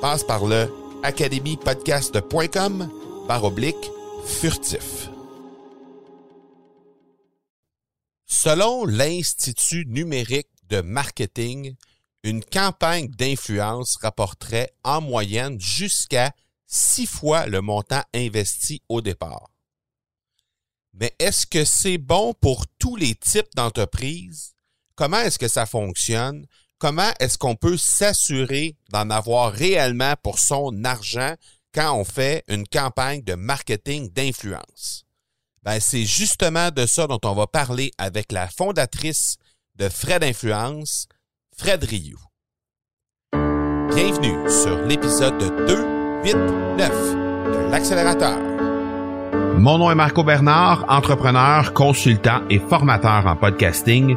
Passe par le academypodcast.com par oblique furtif. Selon l'Institut numérique de marketing, une campagne d'influence rapporterait en moyenne jusqu'à six fois le montant investi au départ. Mais est-ce que c'est bon pour tous les types d'entreprises? Comment est-ce que ça fonctionne? Comment est-ce qu'on peut s'assurer d'en avoir réellement pour son argent quand on fait une campagne de marketing d'influence? Ben, c'est justement de ça dont on va parler avec la fondatrice de Fred Influence, Fred Rioux. Bienvenue sur l'épisode 289 de l'accélérateur. Mon nom est Marco Bernard, entrepreneur, consultant et formateur en podcasting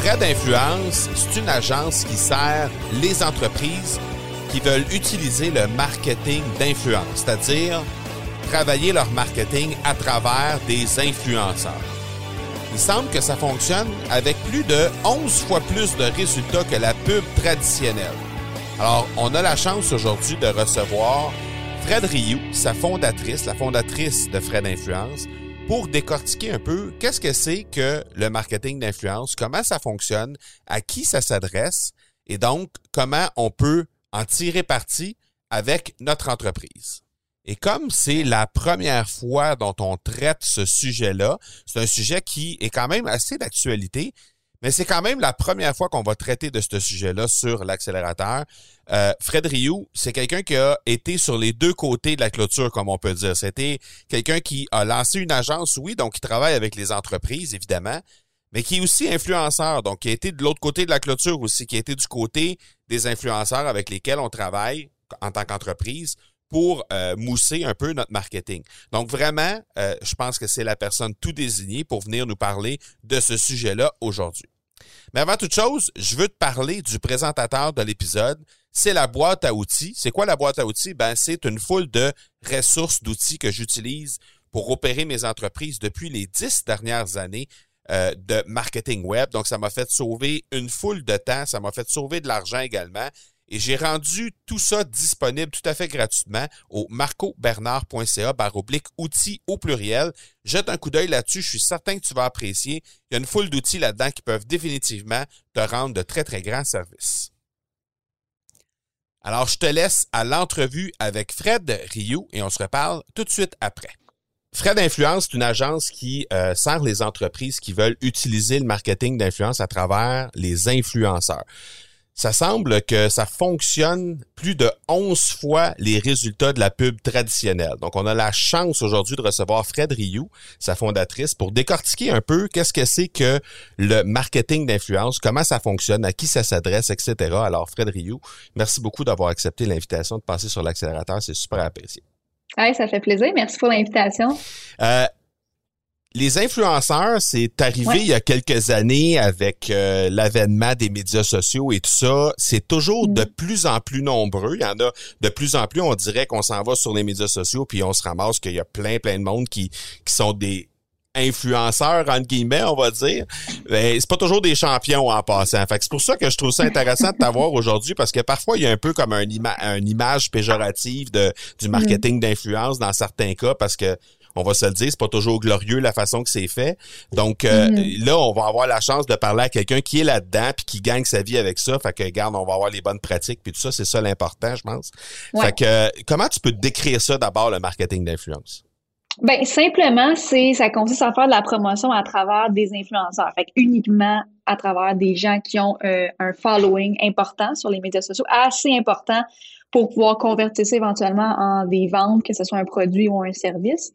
Fred Influence, c'est une agence qui sert les entreprises qui veulent utiliser le marketing d'influence, c'est-à-dire travailler leur marketing à travers des influenceurs. Il semble que ça fonctionne avec plus de 11 fois plus de résultats que la pub traditionnelle. Alors, on a la chance aujourd'hui de recevoir Fred Rioux, sa fondatrice, la fondatrice de Fred Influence, pour décortiquer un peu qu'est-ce que c'est que le marketing d'influence, comment ça fonctionne, à qui ça s'adresse? Et donc comment on peut en tirer parti avec notre entreprise? Et comme c'est la première fois dont on traite ce sujet-là, c'est un sujet qui est quand même assez d'actualité, mais c'est quand même la première fois qu'on va traiter de ce sujet-là sur l'accélérateur. Euh, Fred Rioux, c'est quelqu'un qui a été sur les deux côtés de la clôture, comme on peut dire. C'était quelqu'un qui a lancé une agence, oui, donc qui travaille avec les entreprises, évidemment, mais qui est aussi influenceur, donc qui a été de l'autre côté de la clôture aussi, qui a été du côté des influenceurs avec lesquels on travaille en tant qu'entreprise pour euh, mousser un peu notre marketing. Donc vraiment, euh, je pense que c'est la personne tout désignée pour venir nous parler de ce sujet-là aujourd'hui. Mais avant toute chose, je veux te parler du présentateur de l'épisode. C'est la boîte à outils. C'est quoi la boîte à outils? Ben, c'est une foule de ressources d'outils que j'utilise pour opérer mes entreprises depuis les dix dernières années euh, de marketing web. Donc, ça m'a fait sauver une foule de temps, ça m'a fait sauver de l'argent également. Et j'ai rendu tout ça disponible tout à fait gratuitement au marcobernard.ca oblique outils au pluriel. Jette un coup d'œil là-dessus, je suis certain que tu vas apprécier. Il y a une foule d'outils là-dedans qui peuvent définitivement te rendre de très, très grands services. Alors, je te laisse à l'entrevue avec Fred Rioux et on se reparle tout de suite après. Fred Influence, c'est une agence qui euh, sert les entreprises qui veulent utiliser le marketing d'influence à travers les influenceurs ça semble que ça fonctionne plus de 11 fois les résultats de la pub traditionnelle. Donc, on a la chance aujourd'hui de recevoir Fred Rioux, sa fondatrice, pour décortiquer un peu qu'est-ce que c'est que le marketing d'influence, comment ça fonctionne, à qui ça s'adresse, etc. Alors, Fred Rioux, merci beaucoup d'avoir accepté l'invitation de passer sur l'accélérateur. C'est super apprécié. Oui, ça fait plaisir. Merci pour l'invitation. Euh, les influenceurs, c'est arrivé il y a quelques années avec euh, l'avènement des médias sociaux et tout ça. C'est toujours de mm. plus en plus nombreux. Il y en a de plus en plus. On dirait qu'on s'en va sur les médias sociaux puis on se ramasse qu'il y a plein, plein de monde qui, qui sont des influenceurs, entre guillemets, on va dire. Ben, c'est pas toujours des champions en passant. Fait c'est pour ça que je trouve ça intéressant de t'avoir aujourd'hui parce que parfois, il y a un peu comme un une image péjorative de, du marketing mm. d'influence dans certains cas parce que on va se le dire, c'est pas toujours glorieux la façon que c'est fait. Donc euh, mm-hmm. là, on va avoir la chance de parler à quelqu'un qui est là-dedans puis qui gagne sa vie avec ça. Fait que regarde, on va avoir les bonnes pratiques puis tout ça, c'est ça l'important, je pense. Fait que comment tu peux décrire ça d'abord le marketing d'influence? Ben simplement, c'est ça consiste à faire de la promotion à travers des influenceurs, fait uniquement à travers des gens qui ont euh, un following important sur les médias sociaux, assez important pour pouvoir convertir ça éventuellement en des ventes, que ce soit un produit ou un service.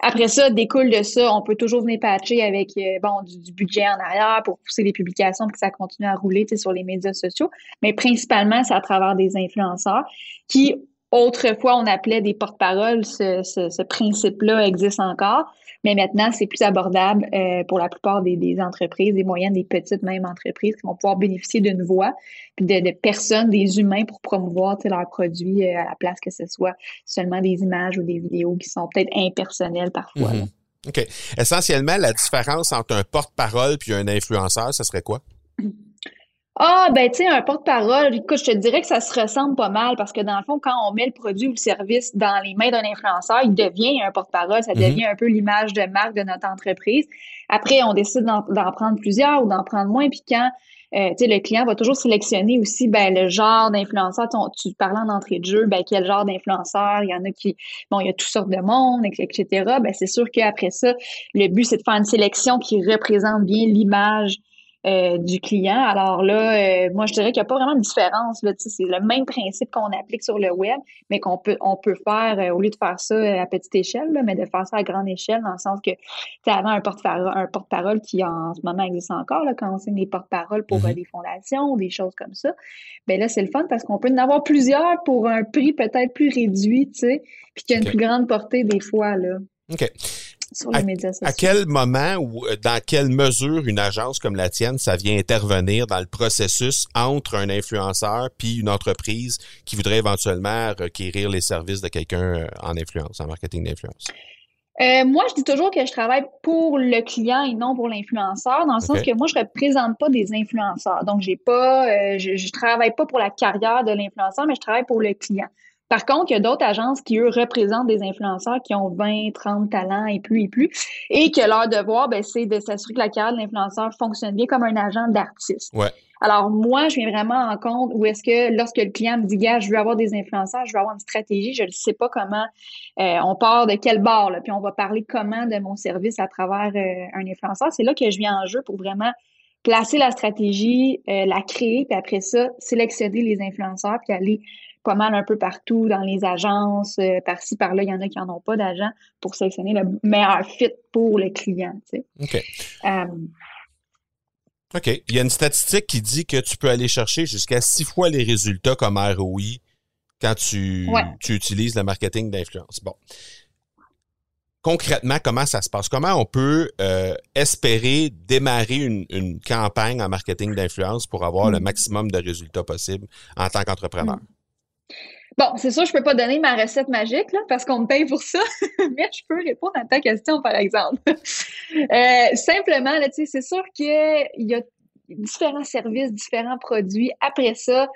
Après ça, découle de ça, on peut toujours venir patcher avec euh, bon du, budget en arrière pour pousser les publications pour ça continue à rouler sur les médias sociaux. Mais principalement, c'est à travers des influenceurs qui, autrefois, on appelait des porte-paroles. Ce, ce, ce principe-là existe encore. Mais maintenant, c'est plus abordable euh, pour la plupart des, entreprises, des moyennes, des petites même entreprises qui vont pouvoir bénéficier d'une voix, puis de, personnes, des humains pour promouvoir leurs produits euh, à la place que ce soit seulement des images ou des vidéos qui sont peut-être impersonnelles parfois. Mhm. OK. Essentiellement, la différence entre un porte-parole puis un influenceur, ce serait quoi? Ah, ben, tu sais, un porte-parole, écoute, je te dirais que ça se ressemble pas mal parce que dans le fond, quand on met le produit ou le service dans les mains d'un influenceur, il devient un porte-parole, ça mhm. devient un peu l'image de marque de notre entreprise. Après, on décide d'en prendre plusieurs ou d'en prendre moins, puis quand euh, tu sais, le client va toujours sélectionner aussi ben, le genre d'influenceur. Tu, parlais en entrée de jeu, ben, quel genre d'influenceur. Il y en a qui, bon, il y a toutes sortes de monde, etc. Ben, c'est sûr qu'après ça, le but, c'est de faire une sélection qui représente bien l'image euh, du client. Alors là, euh, moi, je dirais qu'il n'y a pas vraiment de différence. Là, c'est le même principe qu'on applique sur le web, mais qu'on peut, on peut faire, euh, au lieu de faire ça à petite échelle, là, mais de faire ça à grande échelle, dans le sens que tu avant un porte-parole, un porte-parole qui en ce moment existe encore, là, quand on signe des porte-paroles pour mm-hmm. des fondations, des choses comme ça. Ben là, c'est le fun parce qu'on peut en avoir plusieurs pour un prix peut-être plus réduit, tu sais, puis qu'il y a une plus grande portée des fois. Là. OK à, quel moment ou euh, dans quelle mesure une agence comme la tienne, ça vient intervenir dans le processus entre un influenceur puis une entreprise qui voudrait éventuellement requérir les services de quelqu'un euh, en influence, en marketing d'influence? Euh, moi, je dis toujours que je travaille pour le client et non pour l'influenceur, dans le sens que moi, je représente pas des influenceurs. Donc, j'ai pas, je, je travaille pas pour la carrière de l'influenceur, mais je travaille pour le client. Par contre, il y a d'autres agences qui, eux, représentent des influenceurs qui ont 20, 30 talents et plus et plus, et que leur devoir, ben, c'est de s'assurer que la carrière de l'influenceur fonctionne bien comme un agent d'artiste. Ouais. Alors, moi, je viens vraiment en compte où est-ce que lorsque le client me dit, gars, je veux avoir des influenceurs, je veux avoir une stratégie, je ne sais pas comment, euh, on part de quel bord, là, puis on va parler comment de mon service à travers euh, un influenceur. C'est là que je viens en jeu pour vraiment placer la stratégie, euh, la créer, puis après ça, sélectionner les influenceurs, puis aller pas mal un peu partout dans les agences, euh, par-ci, par-là, il y en a qui n'en ont pas d'agent pour sélectionner le meilleur fit pour le client. Tu sais. OK. Euh, OK. Il y a une statistique qui dit que tu peux aller chercher jusqu'à six fois les résultats comme ROI quand tu, tu utilises le marketing d'influence. Bon. Concrètement, comment ça se passe? Comment on peut euh, espérer démarrer une, une, campagne en marketing d'influence pour avoir le hmm. maximum de résultats possibles en tant qu'entrepreneur? Hmm. Bon, c'est sûr, je peux pas donner ma recette magique, là, parce qu'on me paye pour ça, mais je peux répondre à ta question, par exemple. euh, simplement, c'est sûr qu'il y a différents services, différents produits. Après ça,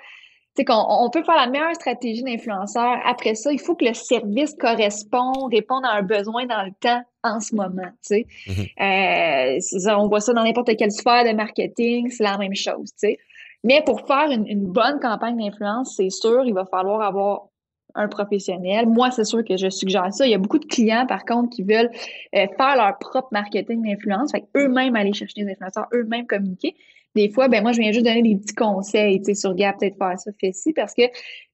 qu'on on peut faire la meilleure stratégie d'influenceur. Après ça, il faut que le service corresponde, réponde à un besoin dans le temps en ce moment. Tu sais. Mm-hmm. euh, on voit ça dans n'importe quelle sphère de marketing, c'est la même chose. Tu sais. Mais pour faire une, bonne campagne d'influence, c'est sûr, il va falloir avoir un professionnel. Moi, c'est sûr que je suggère ça. Il y a beaucoup de clients, par contre, qui veulent euh, faire leur propre marketing d'influence, fait eux-mêmes aller chercher des influenceurs, eux-mêmes communiquer. des fois, ben moi, je viens juste donner des petits conseils, tu sais, sur Gap, peut-être faire ça, fais ci, parce que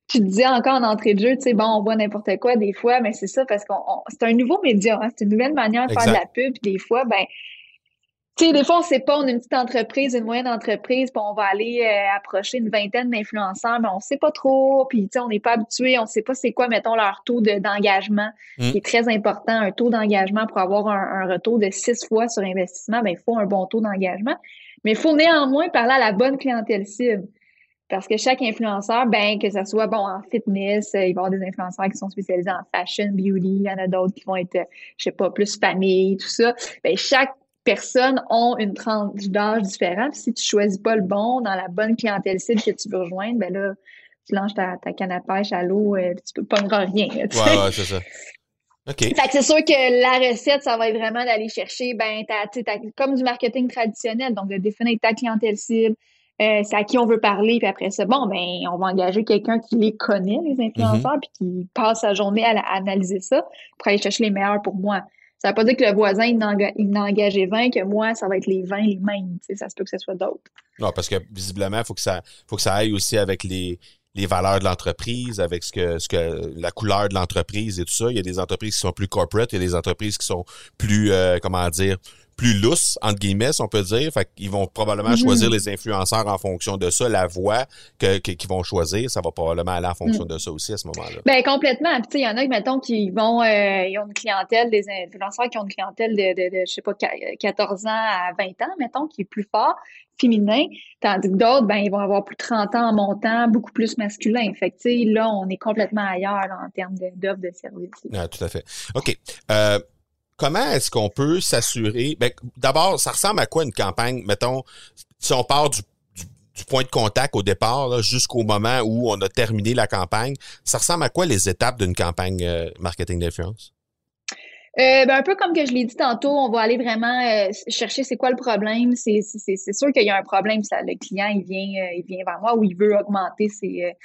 tu disais encore en entrée de jeu, tu sais, bon, on voit n'importe quoi des fois, mais c'est ça parce qu'on c'est un nouveau média, hein, c'est une nouvelle manière de faire de la pub. Des fois, ben, tu sais, des fois, on sait pas, on est une petite entreprise, une moyenne entreprise, puis on va aller euh, approcher une vingtaine d'influenceurs, mais on sait pas trop, puis tu sais, on n'est pas habitué, on sait pas c'est quoi, mettons, leur taux d'engagement, mm. qui est très important, un taux d'engagement pour avoir un, un, retour de six fois sur investissement, ben, il faut un bon taux d'engagement. Mais il faut néanmoins parler à la bonne clientèle cible. Parce que chaque influenceur, ben, que ce soit bon en fitness, euh, il va y avoir des influenceurs qui sont spécialisés en fashion, beauty, il y en a d'autres qui vont être, je sais pas, plus famille, tout ça. Ben, chaque personne a une tranche d'âge différente. si tu choisis pas le bon dans la bonne clientèle cible que tu veux rejoindre, ben là, tu lances ta, ta canne à pêche à l'eau, euh, tu peux pas rien. ouais, ouais, c'est ça. Fait que c'est sûr que la recette, ça va être vraiment d'aller chercher, ben, comme du marketing traditionnel, donc de définir ta clientèle cible, euh, c'est à qui on veut parler, puis après ça, bon, ben, on va engager quelqu'un qui les connaît, les influenceurs, mm-hmm. puis qui passe sa journée à, analyser ça pour aller chercher les meilleurs pour moi. Ça veut pas dire que le voisin, il n'a engagé 20, que moi, ça va être les 20 les mêmes. Ça se peut que ce soit d'autres. Non, parce que visiblement, il faut que ça faut que ça aille aussi avec les, les valeurs de l'entreprise, avec ce que, ce que la couleur de l'entreprise et tout ça. Il y a des entreprises qui sont plus corporate, il y a des entreprises qui sont plus, euh, comment dire, plus lousses, entre guillemets, si on peut dire. Fait qu'ils vont probablement mm-hmm. choisir les influenceurs en fonction de ça. La voix que, qu'ils vont choisir, ça va probablement aller en fonction mm. de ça aussi à ce moment-là. Ben complètement. Puis il y en a, mettons, qui vont, euh, ils ont une clientèle, des influenceurs qui ont une clientèle de, de, de, je sais pas, 14 ans à 20 ans, mettons, qui est plus fort féminin, tandis que d'autres, ben, ils vont avoir plus de 30 ans en montant, beaucoup plus masculin. Fait que, là, on est complètement ailleurs en termes d'offres de, services. Ah, tout à fait. OK. Euh, comment est-ce qu'on peut s'assurer? Ben, D'abord, ça ressemble à quoi une campagne? Mettons, si on part du, point de contact au départ jusqu'au moment où on a terminé la campagne, ça ressemble à quoi les étapes d'une campagne euh, marketing d'influence? Euh, ben, un peu comme que je l'ai dit tantôt, on va aller vraiment euh, chercher c'est quoi le problème. C'est, sûr qu'il y a un problème. Le client, il vient, il vient vers moi ou il veut augmenter ses,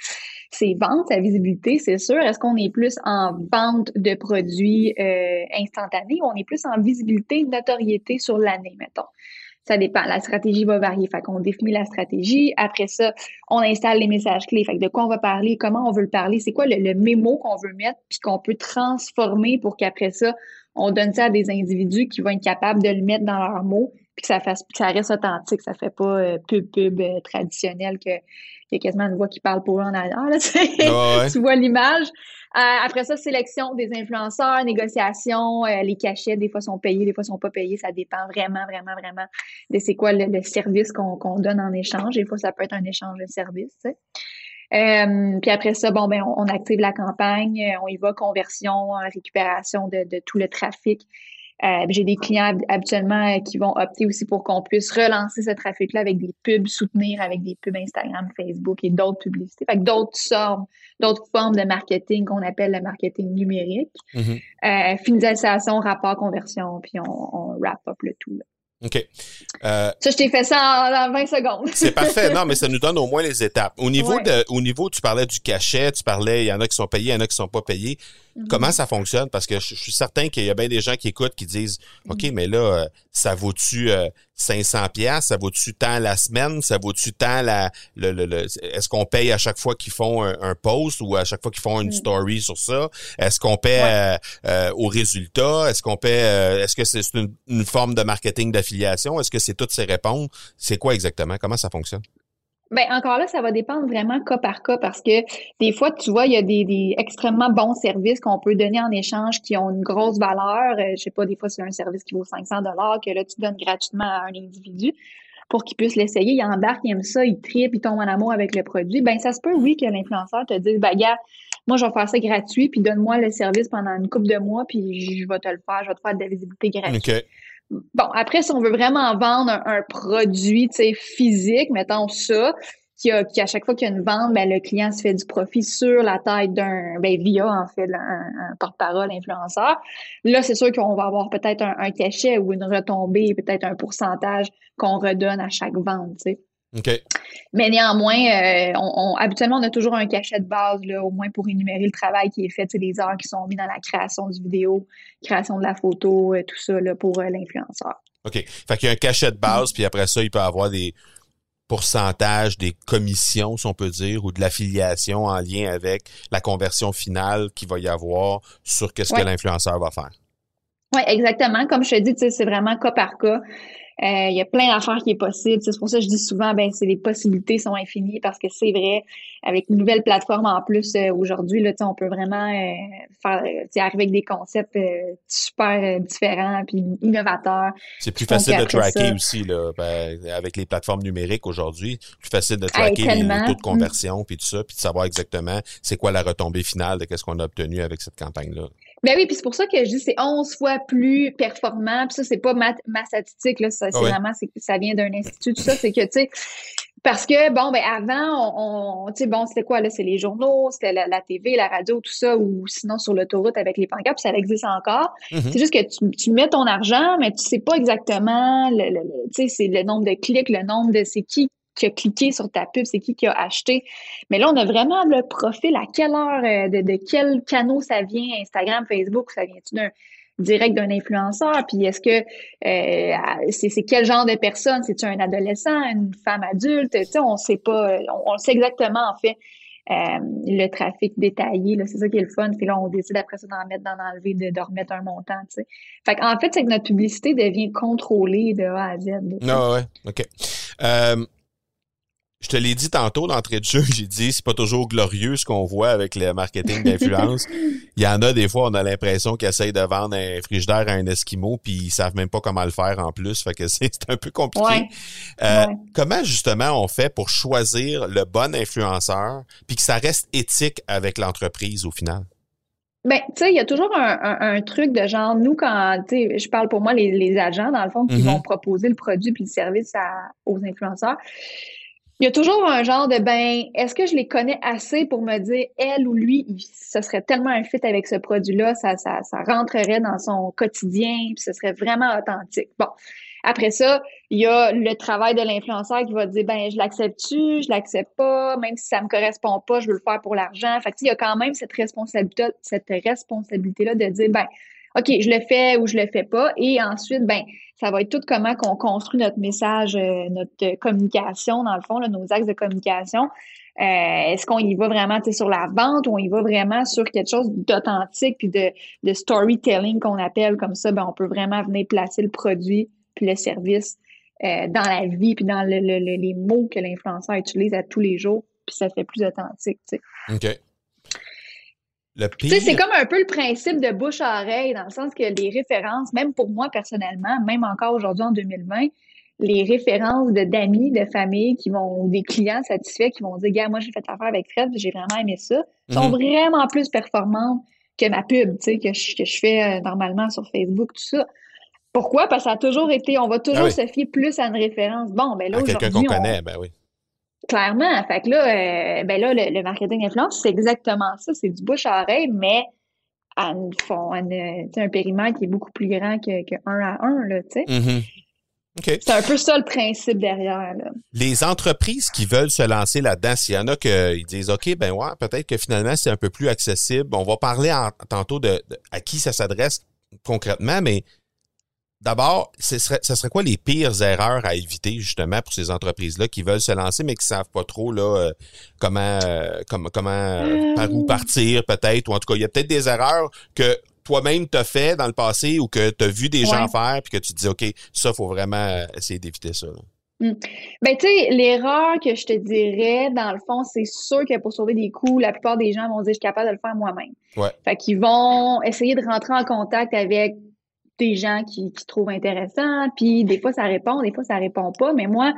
ses ventes, sa visibilité, c'est sûr. Est-ce qu'on est plus en vente de produits instantanés ou on est plus en visibilité, notoriété sur l'année, mettons? Ça dépend. La stratégie va varier. Fait qu'on définit la stratégie. Après ça, on installe les messages clés. Fait que de quoi on va parler, comment on veut le parler, c'est quoi le, le mémo qu'on veut mettre, puis qu'on peut transformer pour qu'après ça, on donne ça à des individus qui vont être capables de le mettre dans leurs mots, puis que ça fasse, que ça reste authentique, ça fait pas euh, pub pub euh, traditionnel que y a quasiment une voix qui parle pour eux en arrière. Là, tu vois l'image. Euh, après ça, sélection des influenceurs, négociation, les cachets, des fois sont payés, des fois sont pas payés. Ça dépend vraiment, vraiment, vraiment de c'est quoi le, service qu'on donne en échange. Des fois, ça peut être un échange de service. Euh, puis après ça, bon, ben, on, active la campagne, on y va, conversion, récupération de, de tout le trafic. Euh, J'ai des clients habituellement euh, qui vont opter aussi pour qu'on puisse relancer ce trafic-là avec des pubs, soutenir avec des pubs Instagram, Facebook et d'autres publicités. Fait que d'autres sortes, d'autres formes de marketing qu'on appelle le marketing numérique. Mm-hmm. euh, finalisation, rapport, conversion, puis on, on wrap up le tout. Là. OK. Euh, ça, je t'ai fait ça en, 20 secondes. c'est parfait. Non, mais ça nous donne au moins les étapes. Au niveau de, au niveau, tu parlais du cachet, tu parlais, il y en a qui sont payés, il y en a qui sont pas payés. Mhm. Comment ça fonctionne? Parce que je, suis certain qu'il y a bien des gens qui écoutent qui disent, OK, mhm. mais là, euh, ça vaut-tu 500 euh, pièces Ça vaut-tu tant la semaine? Ça vaut-tu tant la, le, le, est-ce qu'on paye à chaque fois qu'ils font un, post ou à chaque fois qu'ils font une mhm. story sur ça? Est-ce qu'on paie euh, au résultat? Est-ce qu'on paie, est-ce que c'est une, une forme de marketing d'affiliation? Est-ce que c'est toutes ces réponses? C'est quoi exactement? Comment ça fonctionne? Ben encore là, ça va dépendre vraiment cas par cas parce que des fois, tu vois, il y a des, des extrêmement bons services qu'on peut donner en échange qui ont une grosse valeur. Euh, je sais pas, des fois, c'est un service qui vaut 500 dollars que là, tu donnes gratuitement à un individu pour qu'il puisse l'essayer. Il embarque, il aime ça, il tripe, il tombe en amour avec le produit. Ben ça se peut, oui, que l'influenceur te dise, ben gars, moi, je vais faire ça gratuit, puis donne-moi le service pendant une couple de mois, puis je vais te le faire, je vais te faire de la visibilité gratuite. Bon, après, si on veut vraiment vendre un, produit, physique, mettons ça, qui, qui à chaque fois qu'il y a une vente, ben, le client se fait du profit sur la taille d'un, ben, via, en fait, un, porte-parole influenceur. Là, c'est sûr qu'on va avoir peut-être un, cachet ou une retombée, peut-être un pourcentage qu'on redonne à chaque vente, tu sais. Mais néanmoins, euh, on, habituellement, on a toujours un cachet de base, là, au moins pour énumérer le travail qui est fait, les heures qui sont mises dans la création du vidéo, création de la photo, euh, tout ça là, pour euh, l'influenceur. OK. Fait qu'il y a un cachet de base, puis après ça, il peut avoir des pourcentage des commissions, si on peut dire, ou de l'affiliation en lien avec la conversion finale qu'il va y avoir sur qu'est-ce que l'influenceur va faire. Oui, exactement. Comme je te dis, c'est vraiment cas par cas. Euh, il y a plein d'affaires qui est possible. C'est pour ça que je dis souvent, ben, c'est les possibilités sont infinies parce que c'est vrai, avec une nouvelle plateforme en plus euh, aujourd'hui, là, on peut vraiment euh, faire, arriver avec des concepts super différents puis innovateurs. C'est plus facile de tracker aussi là, ben, avec les plateformes numériques aujourd'hui. Plus facile de tracker les, taux de conversion puis tout ça, puis de savoir exactement c'est quoi la retombée finale de qu'est-ce qu'on a obtenu avec cette campagne-là. Ben oui, puis c'est pour ça que je dis c'est 11 fois plus performant. Puis ça, c'est pas ma, ma statistique, là. Ça, c'est vraiment, ça vient d'un institut, tout ça. C'est que, tu sais, parce que, bon, ben avant, on, tu sais, bon, c'était quoi, là? C'est les journaux, c'était la, TV, la radio, tout ça, ou sinon sur l'autoroute avec les pancartes, puis ça existe encore. Mm-hmm. C'est juste que tu, tu, mets ton argent, mais tu sais pas exactement, le, le tu sais, c'est le nombre de clics, le nombre de c'est qui qui a cliqué sur ta pub, c'est qui qui a acheté. Mais là, on a vraiment le profil, à quelle heure, euh, de, de quel canal ça vient, Instagram, Facebook, ça vient-tu d'un direct d'un influenceur, puis est-ce que euh, c'est quel genre de personne, c'est-tu un adolescent, une femme adulte, tu sais, on sait pas, on, sait exactement en fait euh, le trafic détaillé, c'est ça qui est le fun, puis là on décide après ça d'en mettre, d'en enlever, de, de remettre un montant, tu sais. Fait en fait, c'est que notre publicité devient contrôlée de A à Z. Ah ouais, ok. Je te l'ai dit tantôt d'entrée de jeu, j'ai dit c'est pas toujours glorieux ce qu'on voit avec le marketing d'influence. Il y en a des fois, on a l'impression qu'ils essayent de vendre un frigidaire à un Esquimau, puis ils savent même pas comment le faire en plus. Fait que c'est un peu compliqué. Euh, comment justement on fait pour choisir le bon influenceur, puis que ça reste éthique avec l'entreprise au final? Ben, tu sais, il y a toujours un, truc de genre, nous, quand, tu sais, je parle pour moi, les, agents, dans le fond, qui mm-hmm. vont proposer le produit puis le service aux influenceurs il y a toujours un genre de ben, est-ce que je les connais assez pour me dire, elle ou lui, ce serait tellement un fit avec ce produit-là, ça, ça, ça rentrerait dans son quotidien, puis ce serait vraiment authentique. Bon. Après ça, il y a le travail de l'influenceur qui va dire ben je l'accepte-tu, je l'accepte pas, même si ça me correspond pas, je veux le faire pour l'argent. Fait que, il y a quand même cette responsabilité cette responsabilité là de dire ben OK, je le fais ou je le fais pas et ensuite ben ça va être tout comment qu'on construit notre message, euh, notre communication, dans le fond, nos axes de communication. Euh, est-ce qu'on y va vraiment sur la vente ou on y va vraiment sur quelque chose d'authentique puis de, storytelling qu'on appelle? Comme ça, ben, on peut vraiment venir placer le produit puis le service euh, dans la vie puis dans le, les mots que l'influenceur utilise à tous les jours puis ça fait plus authentique. Tu sais. OK. Tu sais, c'est comme un peu le principe de bouche à oreille, dans le sens que les références, même pour moi personnellement, même encore aujourd'hui en 2020, les références de d'amis, de famille qui vont, des clients satisfaits qui vont dire, gars, moi j'ai fait affaire avec Fred, j'ai vraiment aimé ça, sont mhm. vraiment plus performantes que ma pub, tu sais, que je, que je fais euh, normalement sur Facebook, tout ça. Pourquoi? Parce que ça a toujours été, on va toujours ah se fier plus à une référence. Bon, ben là, aujourd'hui. Quelqu'un qu'on connaît, ben oui. Clairement. Fait que là, euh, ben là, le, marketing influence, c'est exactement ça. C'est du bouche à oreille, mais à, une, un périmètre qui est beaucoup plus grand que, que un à un, là, tu sais. Mm-hmm. C'est un peu ça le principe derrière. Là. Les entreprises qui veulent se lancer là-dedans, s'il y en a qui disent OK, ben ouais, peut-être que finalement c'est un peu plus accessible. On va parler tantôt de, à qui ça s'adresse concrètement, mais D'abord, ce serait, ce serait quoi les pires erreurs à éviter justement pour ces entreprises-là qui veulent se lancer mais qui savent pas trop là euh, comment euh, comment comment euh, par où partir peut-être ou en tout cas il y a peut-être des erreurs que toi-même t'as fait dans le passé ou que tu as vu des gens faire puis que tu te dis OK, ça faut vraiment essayer d'éviter ça. Hmm. Ben, tu sais, l'erreur que je te dirais, dans le fond, c'est sûr que pour sauver des coûts, la plupart des gens vont dire, je suis capable de le faire moi-même. Ouais. Fait qu'ils vont essayer de rentrer en contact avec des gens qui, qui trouvent intéressant, puis des fois ça répond, des fois ça répond pas, mais moi,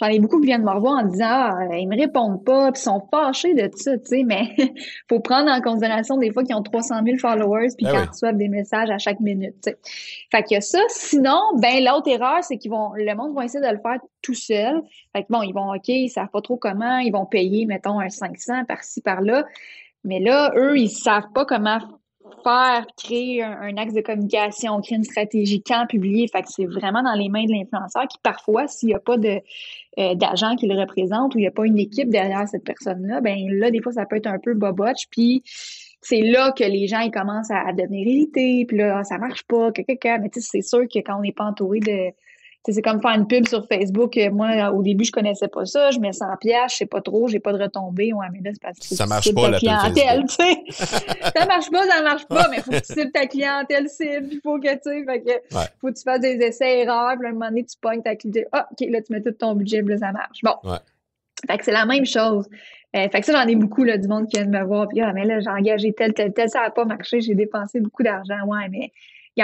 j'en ai beaucoup qui viennent me revoir en disant ah, ils me répondent pas, puis sont fâchés de ça, tu sais, mais faut prendre en considération des fois qu'ils ont 300 000 followers puis ben qu'ils reçoivent des messages à chaque minute, tu sais. Fait que ça, sinon, ben l'autre erreur, c'est qu'ils vont, le monde va essayer de le faire tout seul. Fait que bon, ils vont, ok, ils savent pas trop comment, ils vont payer, mettons, un 500 par-ci par-là. Mais là, eux, ils savent pas comment faire, créer un, axe de communication, créer une stratégie, quand publier. Fait que c'est vraiment dans les mains de l'influenceur qui, parfois, s'il n'y a pas euh, d'agent qui le représente ou il n'y a pas une équipe derrière cette personne-là, ben là, des fois, ça peut être un peu bobotch. Puis c'est là que les gens ils commencent à, devenir irrités. Puis là, ça marche pas. Mais tu sais, c'est sûr que quand on n'est pas entouré de c'est comme faire une pub sur Facebook. Moi, au début, je connaissais pas ça. Je mets 100 pièces, je sais pas trop, j'ai pas de retombées. Ouais, mais là, c'est parce que ça marche pas, la clientèle, tu sais. ça marche pas, ça marche pas, mais faut que tu cibles ta clientèle cible. Il faut que, tu sais, fait que, faut que tu fasses des essais-erreurs. Puis à un moment donné, tu pognes ta clientèle. Ah, OK, là, tu mets tout ton budget, puis là, ça marche. Bon. Fait que c'est la même chose. Euh, fait que ça, j'en ai beaucoup, là, du monde qui vient de me voir. Puis, ah, mais là, j'ai engagé tel, tel, tel, ça n'a pas marché, j'ai dépensé beaucoup d'argent. Ouais, mais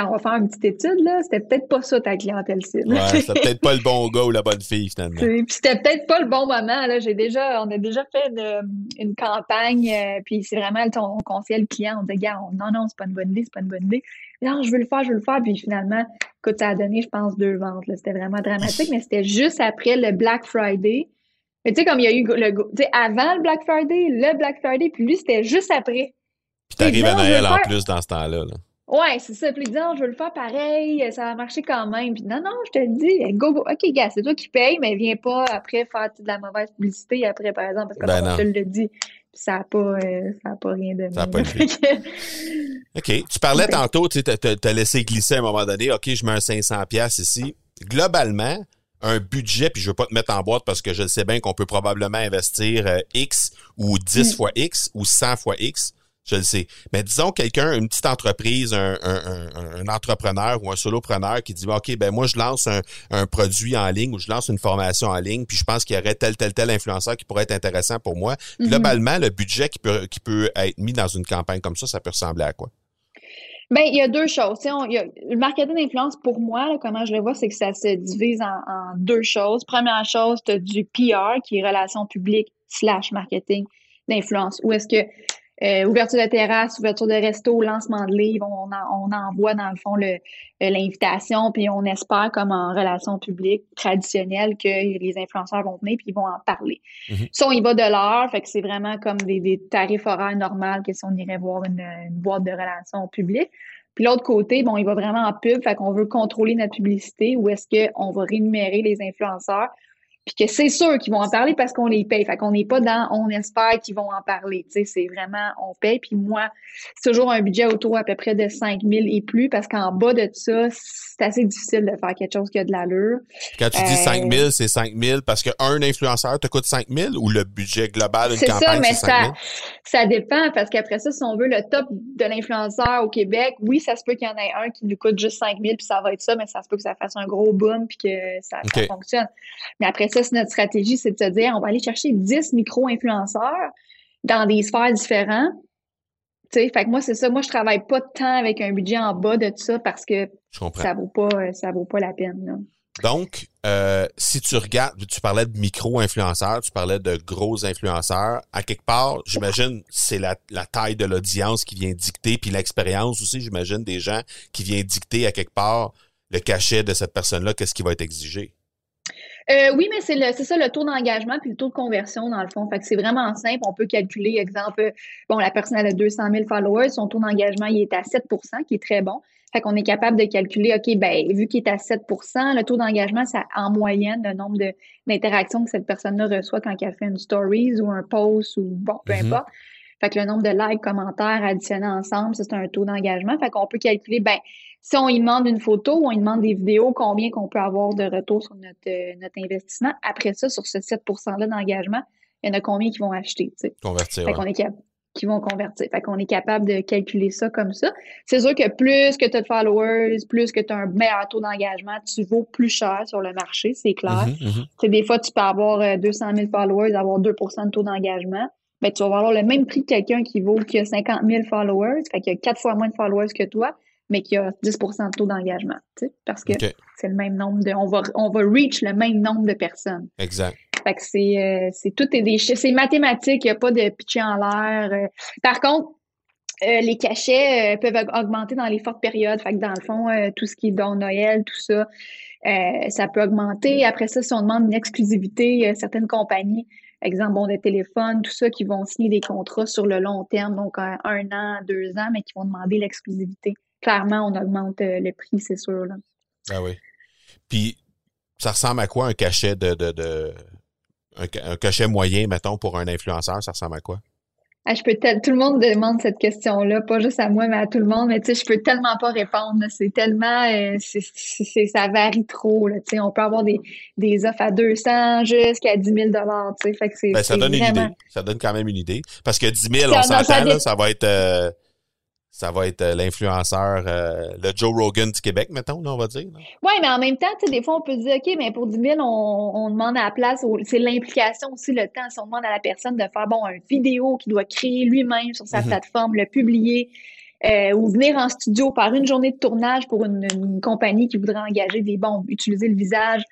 on va faire une petite étude, là. C'était peut-être pas ça ta clientèle cible. Ouais, c'était peut-être pas le bon gars ou la bonne fille, finalement. Puis c'était peut-être pas le bon moment, là. J'ai déjà, on a déjà fait une, campagne, euh, puis c'est vraiment ton conseil le client. On dit, gars, non, non, c'est pas une bonne idée, c'est pas une bonne idée. Non, je veux le faire, je veux le faire. Puis finalement, écoute, ça a donné, je pense, deux ventes, C'était vraiment dramatique, mais c'était juste après le Black Friday. Mais tu sais, comme il y a eu le, tu sais, avant le Black Friday, le Black Friday, puis lui, c'était juste après. Puis t'arrives à Noël en plus dans ce temps-là. Là. Ouais, c'est ça. Puis il je veux le faire pareil, ça va marcher quand même. Puis non, non, je te le dis, go, go. OK, gars, c'est toi qui paye, mais viens pas après faire de la mauvaise publicité après, par exemple, parce que ben je te le dis. Ça n'a pas, euh, pas rien Ça n'a pas OK. Tu parlais tantôt, tu as laissé glisser à un moment donné, OK, je mets un 500$ ici. Globalement, un budget, puis je veux pas te mettre en boîte parce que je sais bien qu'on peut probablement investir euh, X ou 10 mm. fois X ou 100 fois X je le sais. Mais disons quelqu'un, une petite entreprise, un, entrepreneur ou un solopreneur qui dit OK, ben moi, je lance un, produit en ligne ou je lance une formation en ligne, puis je pense qu'il y aurait tel, tel, tel influenceur qui pourrait être intéressant pour moi. Mm-hmm. Globalement, le budget qui peut, qui peut être mis dans une campagne comme ça, ça peut ressembler à quoi? Bien, il y a deux choses. le marketing d'influence, pour moi, comment je le vois, c'est que ça se divise en, en deux choses. Première chose, tu as du PR, qui est relations publiques slash marketing d'influence. Où est-ce que euh, ouverture de terrasse, ouverture de resto, lancement de livres, on, on envoie dans le fond euh, l'invitation, puis on espère comme en relation publique traditionnelle que les influenceurs vont venir puis ils vont en parler. Ça, on y va de l'heure, fait que c'est vraiment comme des, tarifs horaires normaux que si on irait voir une, boîte de relations publiques. Puis l'autre côté, bon, il va vraiment en pub, fait qu'on veut contrôler notre publicité ou est-ce qu'on va rémunérer les influenceurs puis que c'est sûr qu'ils vont en parler parce qu'on les paye. Fait qu'on n'est pas dans on espère qu'ils vont en parler. Tu sais, c'est vraiment on paye. Puis moi, c'est toujours un budget autour à peu près de 5 000 et plus parce qu'en bas de ça, c'est assez difficile de faire quelque chose qui a de l'allure. Quand tu dis 5 000, euh, c'est 5 000 parce qu'un influenceur te coûte 5 000 ou le budget global d'une campagne, ça, mais c'est 5 000? Ça, dépend parce qu'après ça, si on veut le top de l'influenceur au Québec, oui, ça se peut qu'il y en ait un qui nous coûte juste 5 000 puis ça va être ça, mais ça se peut que ça fasse un gros boom puis que ça, ça fonctionne. Mais après ça, notre stratégie, c'est de se dire, on va aller chercher 10 micro-influenceurs dans des sphères différentes. Tu sais, fait que moi, c'est ça. Moi, je travaille pas de temps avec un budget en bas de tout ça parce que ça vaut pas, ça vaut pas la peine. Donc, euh, si tu regardes, tu parlais de micro-influenceurs, tu parlais de gros influenceurs, à quelque part, j'imagine, c'est la, la, taille de l'audience qui vient dicter, puis l'expérience aussi, j'imagine, des gens qui vient dicter à quelque part le cachet de cette personne-là, qu'est-ce qui va être exigé. Euh, oui, mais c'est c'est ça le taux d'engagement puis le taux de conversion dans le fond. Fait que c'est vraiment simple. On peut calculer, exemple, bon, la personne a 200 000 followers, son taux d'engagement il est à 7% qui est très bon. Fait qu'on est capable de calculer, OK, ben vu qu'il est à 7% le taux d'engagement, c'est en moyenne le nombre d'interactions que cette personne-là reçoit quand elle fait une stories ou un post ou bon, peu mm-hmm. importe. Fait que le nombre de likes, commentaires additionnés ensemble, c'est un taux d'engagement. Fait qu'on peut calculer, ben si on lui demande une photo ou on lui demande des vidéos, combien qu'on peut avoir de retour sur notre, euh, notre investissement? Après ça, sur ce 7% là d'engagement, il y en a combien qui vont acheter, tu sais? Convertir. Fait qu'on est capable qui vont convertir. Fait qu'on est capable de calculer ça comme ça. C'est sûr que plus que tu as de followers, plus que tu as un meilleur taux d'engagement, tu vaux plus cher sur le marché, c'est clair. Mm Des fois, tu peux avoir 200 euh, 000 followers, avoir 2% de taux d'engagement. Ben, tu vas avoir le même prix que quelqu'un qui vaut qui a 50 000 followers, fait qu'il a quatre fois moins de followers que toi, mais qui a 10% de taux d'engagement, parce que c'est le même nombre de, on va, on va reach le même nombre de personnes. Exact. Fait que c'est, euh, c'est tout est des c'est mathématique, il n'y a pas de pitcher en l'air. Euh. Par contre, euh, les cachets peuvent augmenter dans les fortes périodes. Fait que dans le fond, tout ce qui est don Noël, tout ça, ça peut augmenter. Après ça, si on demande une exclusivité, certaines compagnies, exemple, bon, de téléphone, tout ça, qui vont signer des contrats sur le long terme, donc un, un an, deux ans, mais qui vont demander l'exclusivité clairement, on augmente euh, le prix, c'est sûr. Là. Ah oui. Puis, ça ressemble à quoi un cachet de, de, un, cachet moyen, mettons, pour un influenceur, ça ressemble à quoi? Ah, je peux tout le monde demande cette question-là, pas juste à moi, mais à tout le monde. Mais tu sais, je peux tellement pas répondre. C'est tellement, euh, c'est, ça varie trop. Là, tu sais, on peut avoir des, des offres à 200 jusqu'à 10 000 dollars. Tu sais, fait que c'est, ben, ça donne une idée. Ça donne quand même une idée. Parce que 10 000, on s'entend là, ça va être. Euh, ça va être euh, l'influenceur, euh, le Joe Rogan du Québec, mettons, là, on va dire. Oui, mais en même temps, des fois, on peut dire, OK, mais pour 10 000, on, on demande à la place, c'est l'implication aussi, le temps. Si on demande à la personne de faire, bon, une vidéo qu'il doit créer lui-même sur sa mhm. plateforme, le publier, euh, ou venir en studio par une journée de tournage pour une, une compagnie qui voudrait engager des bons, utiliser le visage,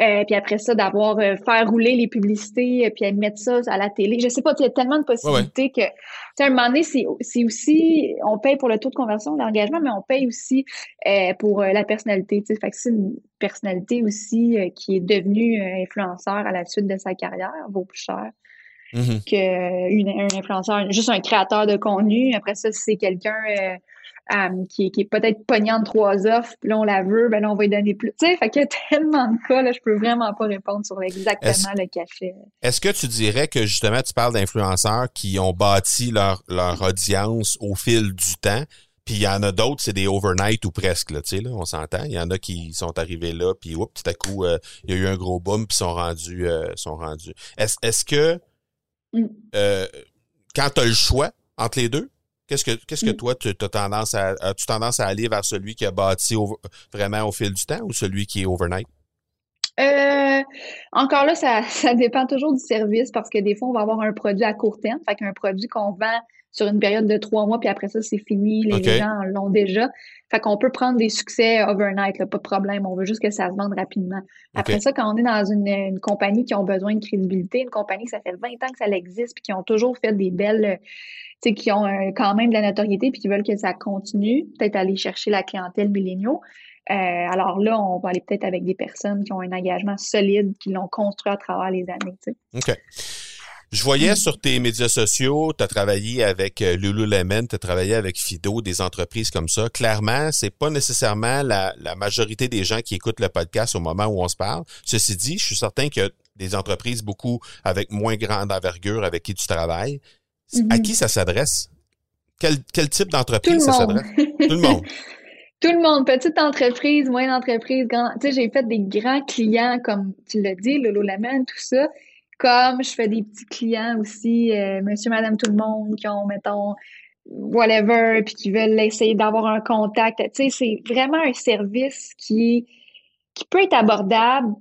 euh, puis après ça, d'avoir euh, faire rouler les publicités, euh, puis mettre ça à la télé. Je sais pas, il y a tellement de possibilités que, tu sais, à un moment donné, c'est aussi, on paye pour le taux de conversion, l'engagement, mais on paye aussi pour la personnalité. Tu sais, fait que c'est une personnalité aussi qui est devenue influenceur à la suite de sa carrière, vaut plus cher. Mm-hmm. qu'un influenceur, juste un créateur de contenu. Après ça, si c'est quelqu'un euh, qui, est peut-être pognant de trois offres, puis là, on la veut, ben là, on va lui donner plus. Tu sais, fait qu'il y a tellement de cas, là, je peux vraiment pas répondre sur exactement le cachet. Est-ce que tu dirais que, justement, tu parles d'influenceurs qui ont bâti leur, leur audience au fil du temps, puis il y en a d'autres, c'est des overnight ou presque, là, tu sais, là, on s'entend. Il y en a qui sont arrivés là, puis oups, tout à coup, euh, il y a eu un gros boom, puis sont rendus, euh, sont rendus. Est-ce est que, mm. quand tu as le choix entre les deux, Qu'est-ce que qu'est-ce que mm. toi, tu as tendance à as-tu tendance à aller vers celui qui a bâti vraiment au fil du temps ou celui qui est overnight? Euh, encore là, ça, ça dépend toujours du service parce que des fois, on va avoir un produit à court terme, fait qu'un produit qu'on vend sur une période de trois mois, puis après ça, c'est fini, les, gens l'ont déjà. Fait qu'on peut prendre des succès overnight, là, pas de problème. On veut juste que ça se vende rapidement. Après ça, quand on est dans une, une, compagnie qui ont besoin de crédibilité, une compagnie ça fait 20 ans que ça existe, puis qui ont toujours fait des belles sais, qui ont quand même de la notoriété puis qui veulent que ça continue, peut-être aller chercher la clientèle milléniaux. Euh, alors là, on va aller peut-être avec des personnes qui ont un engagement solide, qui l'ont construit à travers les années. Tu sais. OK. Je voyais sur tes médias sociaux, tu as travaillé avec euh, Lululemon, tu as travaillé avec Fido, des entreprises comme ça. Clairement, c'est pas nécessairement la, la, majorité des gens qui écoutent le podcast au moment où on se parle. Ceci dit, je suis certain qu'il y a des entreprises beaucoup avec moins grande envergure avec qui tu travailles. À mm-hmm. qui ça s'adresse? Quel, quel type d'entreprise ça s'adresse? Tout le monde. Tout le monde, petite entreprise, moyenne entreprise, grand. Tu sais, j'ai fait des grands clients, comme tu l'as dit, Lululemon, tout ça. Comme je fais des petits clients aussi, euh, monsieur, madame, tout le monde, qui ont, mettons, whatever, puis qui veulent essayer d'avoir un contact. Tu sais, c'est vraiment un service qui, qui peut être abordable,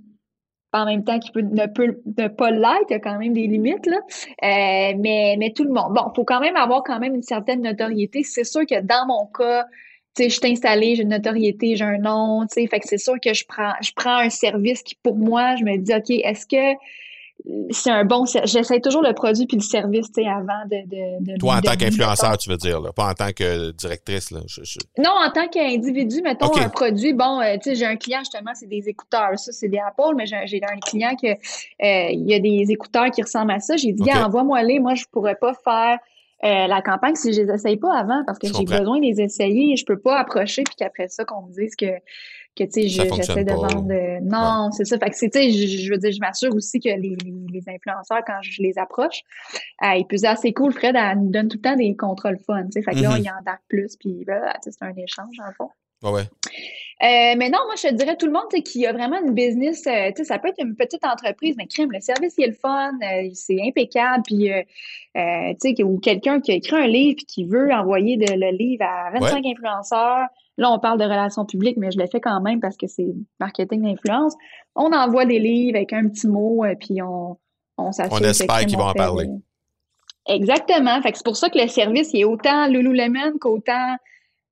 en même temps qu'il peut, ne peut ne pas l'être, il y a quand même des limites, là. Euh, mais, mais tout le monde. Bon, il faut quand même avoir quand même une certaine notoriété. C'est sûr que dans mon cas, tu sais, je suis installée, j'ai une notoriété, j'ai un nom, tu sais, fait que c'est sûr que je prends, je prends un service qui, pour moi, je me dis, OK, est-ce que c'est un bon j'essaie toujours le produit puis le service tu sais avant de, de, de toi en tant qu'influenceur tu veux dire là, pas en tant que directrice là non en tant qu'individu mettons un produit bon euh, tu sais j'ai un client justement c'est des écouteurs. Ça c'est des Apple mais j'ai un client que euh, il y a des écouteurs qui ressemblent à ça. J'ai dit envoie-moi les moi je pourrais pas faire euh, la campagne si je les essaye pas avant parce que j'ai besoin de les essayer. Je peux pas approcher puis qu'après ça qu'on me dise que que tu sais j'essaie de vendre euh, non c'est ça. Fait que c'est tu sais je, veux dire je m'assure aussi que les, les, influenceurs quand je les approche euh, et puis c'est cool Fred elle nous donne tout le temps des contrôles fun tu sais. Fait que là mm-hmm. il y en a plus puis là c'est un échange en fond. Ouais, Euh, mais non, moi, je te dirais tout le monde qui a vraiment une business, euh, tu sais, ça peut être une petite entreprise, mais crème, le service, il est le fun, c'est impeccable, puis, tu sais, ou quelqu'un qui a écrit un livre et qui veut envoyer de, le livre à 25 influenceurs, Là, on parle de relations publiques, mais je le fais quand même parce que c'est marketing d'influence. On envoie des livres avec un petit mot, et euh, puis on, on s'assure. On espère qu'ils vont en parler. Exactement. Fait que c'est pour ça que le service il est autant Lululemon qu'autant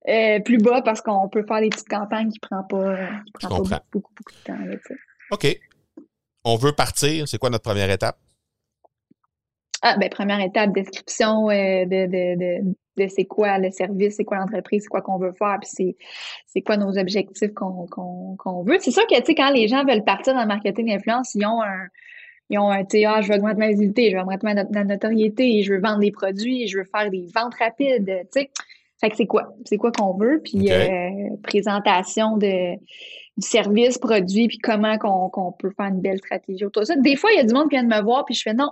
euh, plus bas parce qu'on peut faire des petites campagnes qui ne prennent pas, qui prend pas beaucoup, beaucoup, de temps. OK. On veut partir. C'est quoi notre première étape? Ah, ben, première étape, description euh, de, de, de, de c'est quoi le service, c'est quoi l'entreprise, c'est quoi qu'on veut faire, puis c'est, c'est quoi nos objectifs qu'on, qu'on, qu'on veut. C'est sûr que, tu sais, quand les gens veulent partir dans le marketing d'influence, ils ont un, ils ont un, tu ah, je veux augmenter ma visibilité, je veux augmenter ma, notoriété, je veux vendre des produits, je veux faire des ventes rapides, tu sais. Fait que c'est quoi? C'est quoi qu'on veut? Puis euh, présentation de du service, produit, puis comment qu'on, qu'on peut faire une belle stratégie autour de ça. Des fois, il y a du monde qui vient de me voir, puis je fais non,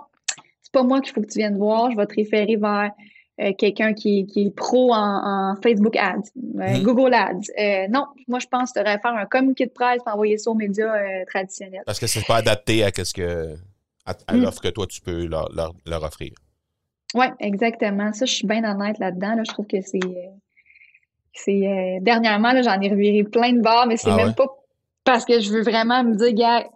pas moi qu'il faut que tu viennes voir, je vais te référer vers euh, quelqu'un qui, qui, est pro en, Facebook Ads, euh, mhm. Google Ads. Euh, non, moi, je pense que tu devrais faire un communiqué de presse et envoyer ça aux médias traditionnels. Parce que c'est pas adapté à, ce que, à, mm. l'offre que toi, tu peux leur, leur, offrir. Oui, exactement. Ça, je suis bien honnête là-dedans. Là. Je trouve que c'est. c'est dernièrement, j'en ai reviré plein de barres, mais c'est ah même pas parce que je veux vraiment me dire, gars,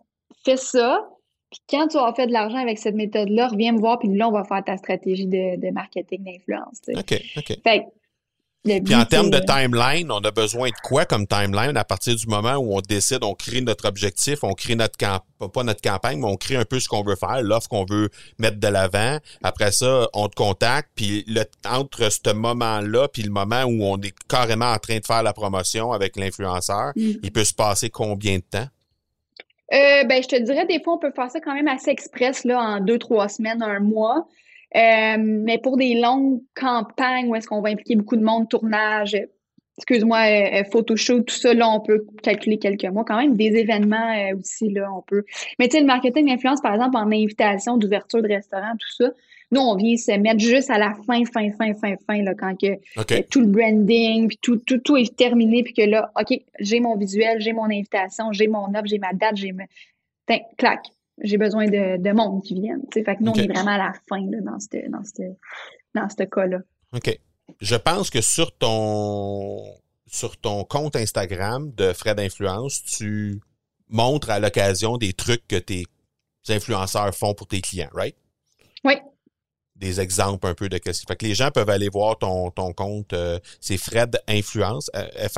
fais ça, puis quand tu as fait de l'argent avec cette méthode-là, reviens me voir, puis là, on va faire ta stratégie de, marketing d'influence. OK, OK. puis en termes de timeline, on a besoin de quoi comme timeline? À partir du moment où on décide, on crée notre objectif, on crée notre campagne, pas notre campagne, mais on crée un peu ce qu'on veut faire, l'offre qu'on veut mettre de l'avant. Après ça, on te contacte, puis le, entre ce moment-là, puis le moment où on est carrément en train de faire la promotion avec l'influenceur, mm. il peut se passer combien de temps? Euh, ben, je te dirais, des fois, on peut faire ça quand même assez express, là, en deux, trois semaines, un mois. Euh, mais pour des longues campagnes où est-ce qu'on va impliquer beaucoup de monde, tournage, excuse-moi, euh, photoshoot, tout ça, là, on peut calculer quelques mois. Quand même, des événements aussi, là, on peut. Mais tu sais, le marketing d'influence, par exemple, en invitation d'ouverture de restaurant, tout ça, nous, on vient se mettre juste à la fin, fin, fin, fin, fin, là, quand que, tout le branding, puis tout, tout, tout est terminé, puis que là, OK, j'ai mon visuel, j'ai mon invitation, j'ai mon offre, j'ai ma date, j'ai ma... clac, j'ai besoin de, de monde qui vienne. Fait que nous, on est vraiment à la fin là, dans ce dans dans cas-là. OK. Je pense que sur ton sur ton compte Instagram de frais d'influence, tu montres à l'occasion des trucs que tes influenceurs font pour tes clients, right? Oui, des exemples un peu de qu'est-ce fait que les gens peuvent aller voir ton, ton compte euh, c'est Fred Influence F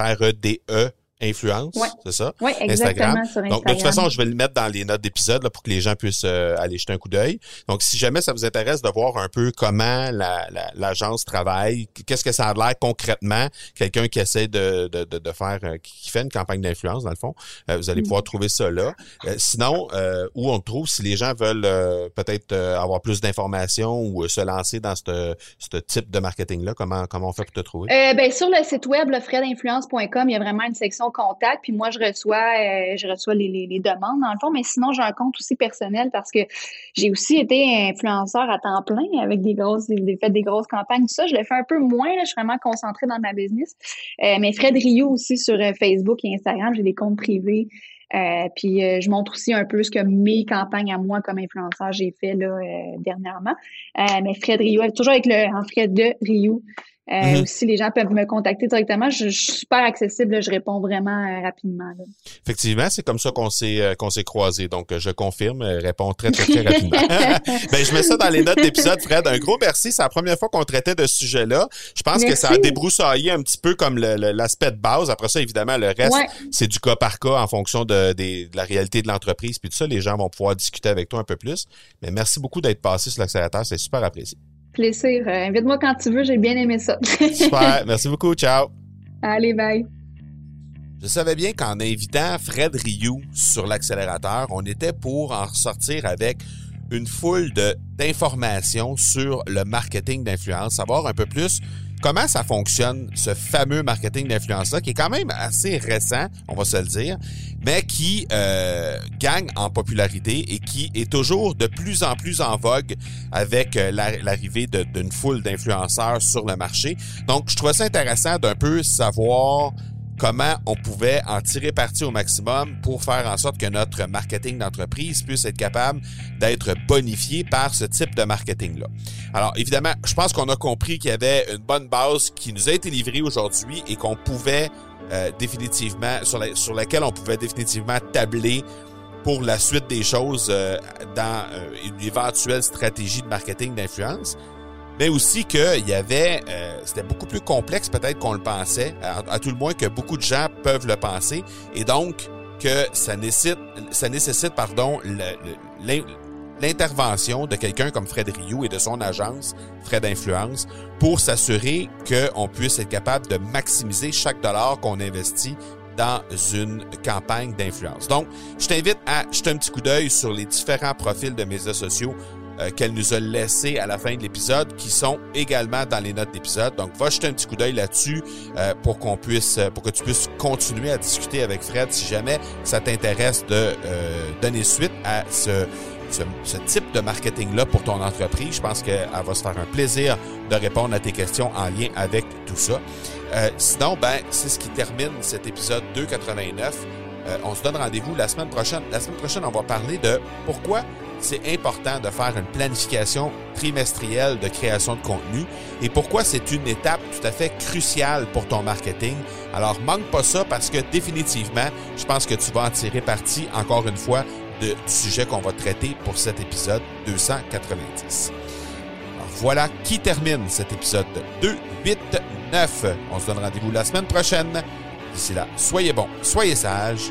Influence, c'est ça? Oui, exactement. Instagram. Donc, de toute façon, je vais le mettre dans les notes d'épisode pour que les gens puissent euh, aller jeter un coup d'œil. Donc, si jamais ça vous intéresse de voir un peu comment l'agence la, travaille, qu'est-ce que ça a l'air concrètement, quelqu'un qui essaie de, de, de, faire, euh, qui fait une campagne d'influence, dans le fond, euh, vous allez pouvoir trouver ça là. sinon, où on trouve, si les gens veulent peut-être avoir plus d'informations ou se lancer dans ce type de marketing-là, comment, comment on fait pour te trouver? ben, sur le site web, lefredinfluence.com, il y a vraiment une section contact, puis moi, je reçois, euh, je reçois les, demandes, dans le fond, mais sinon, j'ai un compte aussi personnel parce que j'ai aussi été influenceur à temps plein avec des grosses, des, fait des grosses campagnes, ça. Je le fais un peu moins, je suis vraiment concentrée dans ma business. Euh, mais Fred Rio aussi sur euh, Facebook et Instagram, j'ai des comptes privés. puis je montre aussi un peu ce que mes campagnes à moi comme influenceur j'ai fait là dernièrement. mais Fred Rio, toujours avec le en Fred de Rio euh, mhm. Si les gens peuvent me contacter directement, je, suis super accessible, je réponds vraiment euh, rapidement. Effectivement, c'est comme ça qu'on s'est euh, qu'on s'est croisés. Donc, je confirme, réponds très, très, très rapidement. ben, je mets ça dans les notes d'épisode, Fred. Un gros merci. C'est la première fois qu'on traitait de ce sujet-là. Je pense que ça a débroussaillé un petit peu comme l'aspect de base. Après ça, évidemment, le reste, c'est du cas par cas en fonction de, de, la réalité de l'entreprise. Puis tout ça, les gens vont pouvoir discuter avec toi un peu plus. Mais merci beaucoup d'être passé sur l'accélérateur. C'est super apprécié plaisir. Euh, invite-moi quand tu veux, j'ai bien aimé ça. Super, merci beaucoup, ciao. Allez, bye. Je savais bien qu'en invitant Fred Rioux sur l'accélérateur, on était pour en ressortir avec une foule d'informations sur le marketing d'influence, savoir un peu plus comment ça fonctionne, ce fameux marketing d'influence-là, qui est quand même assez récent, on va se le dire, mais qui euh, gagne en popularité et qui est toujours de plus en plus en vogue avec euh, l'arrivée d'une foule d'influenceurs sur le marché. Donc, je trouvais ça intéressant d'un peu savoir comment on pouvait en tirer parti au maximum pour faire en sorte que notre marketing d'entreprise puisse être capable d'être bonifié par ce type de marketing-là. Alors, évidemment, je pense qu'on a compris qu'il y avait une bonne base qui nous a été livrée aujourd'hui et qu'on pouvait euh, définitivement, sur, sur laquelle on pouvait définitivement tabler pour la suite des choses euh, dans euh, une éventuelle stratégie de marketing d'influence mais aussi qu'il y avait, euh, c'était beaucoup plus complexe peut-être qu'on le pensait, à, tout le moins que beaucoup de gens peuvent le penser, et donc que ça nécessite, ça nécessite pardon, l'intervention de quelqu'un comme Fred Rioux et de son agence Fred Influence pour s'assurer qu'on puisse être capable de maximiser chaque dollar qu'on investit dans une campagne d'influence. Donc, je t'invite à jeter un petit coup d'œil sur les différents profils de médias sociaux euh, qu'elle nous a laissé à la fin de l'épisode, qui sont également dans les notes d'épisode. Donc, va jeter un petit coup d'œil là-dessus euh, pour qu'on puisse, pour que tu puisses continuer à discuter avec Fred si jamais ça t'intéresse de euh, donner suite à ce ce, type de marketing-là pour ton entreprise. Je pense qu'elle va se faire un plaisir de répondre à tes questions en lien avec tout ça. Euh, sinon, ben, c'est ce qui termine cet épisode 289. Euh, on se donne rendez-vous la semaine prochaine. La semaine prochaine, on va parler de pourquoi c'est important de faire une planification trimestrielle de création de contenu et pourquoi c'est une étape tout à fait cruciale pour ton marketing. Alors, manque pas ça parce que définitivement, je pense que tu vas en tirer parti, encore une fois, de, du sujet qu'on va traiter pour cet épisode 290. Alors, voilà qui termine cet épisode 289. On se donne rendez-vous la semaine prochaine. D'ici là, soyez bons, soyez sages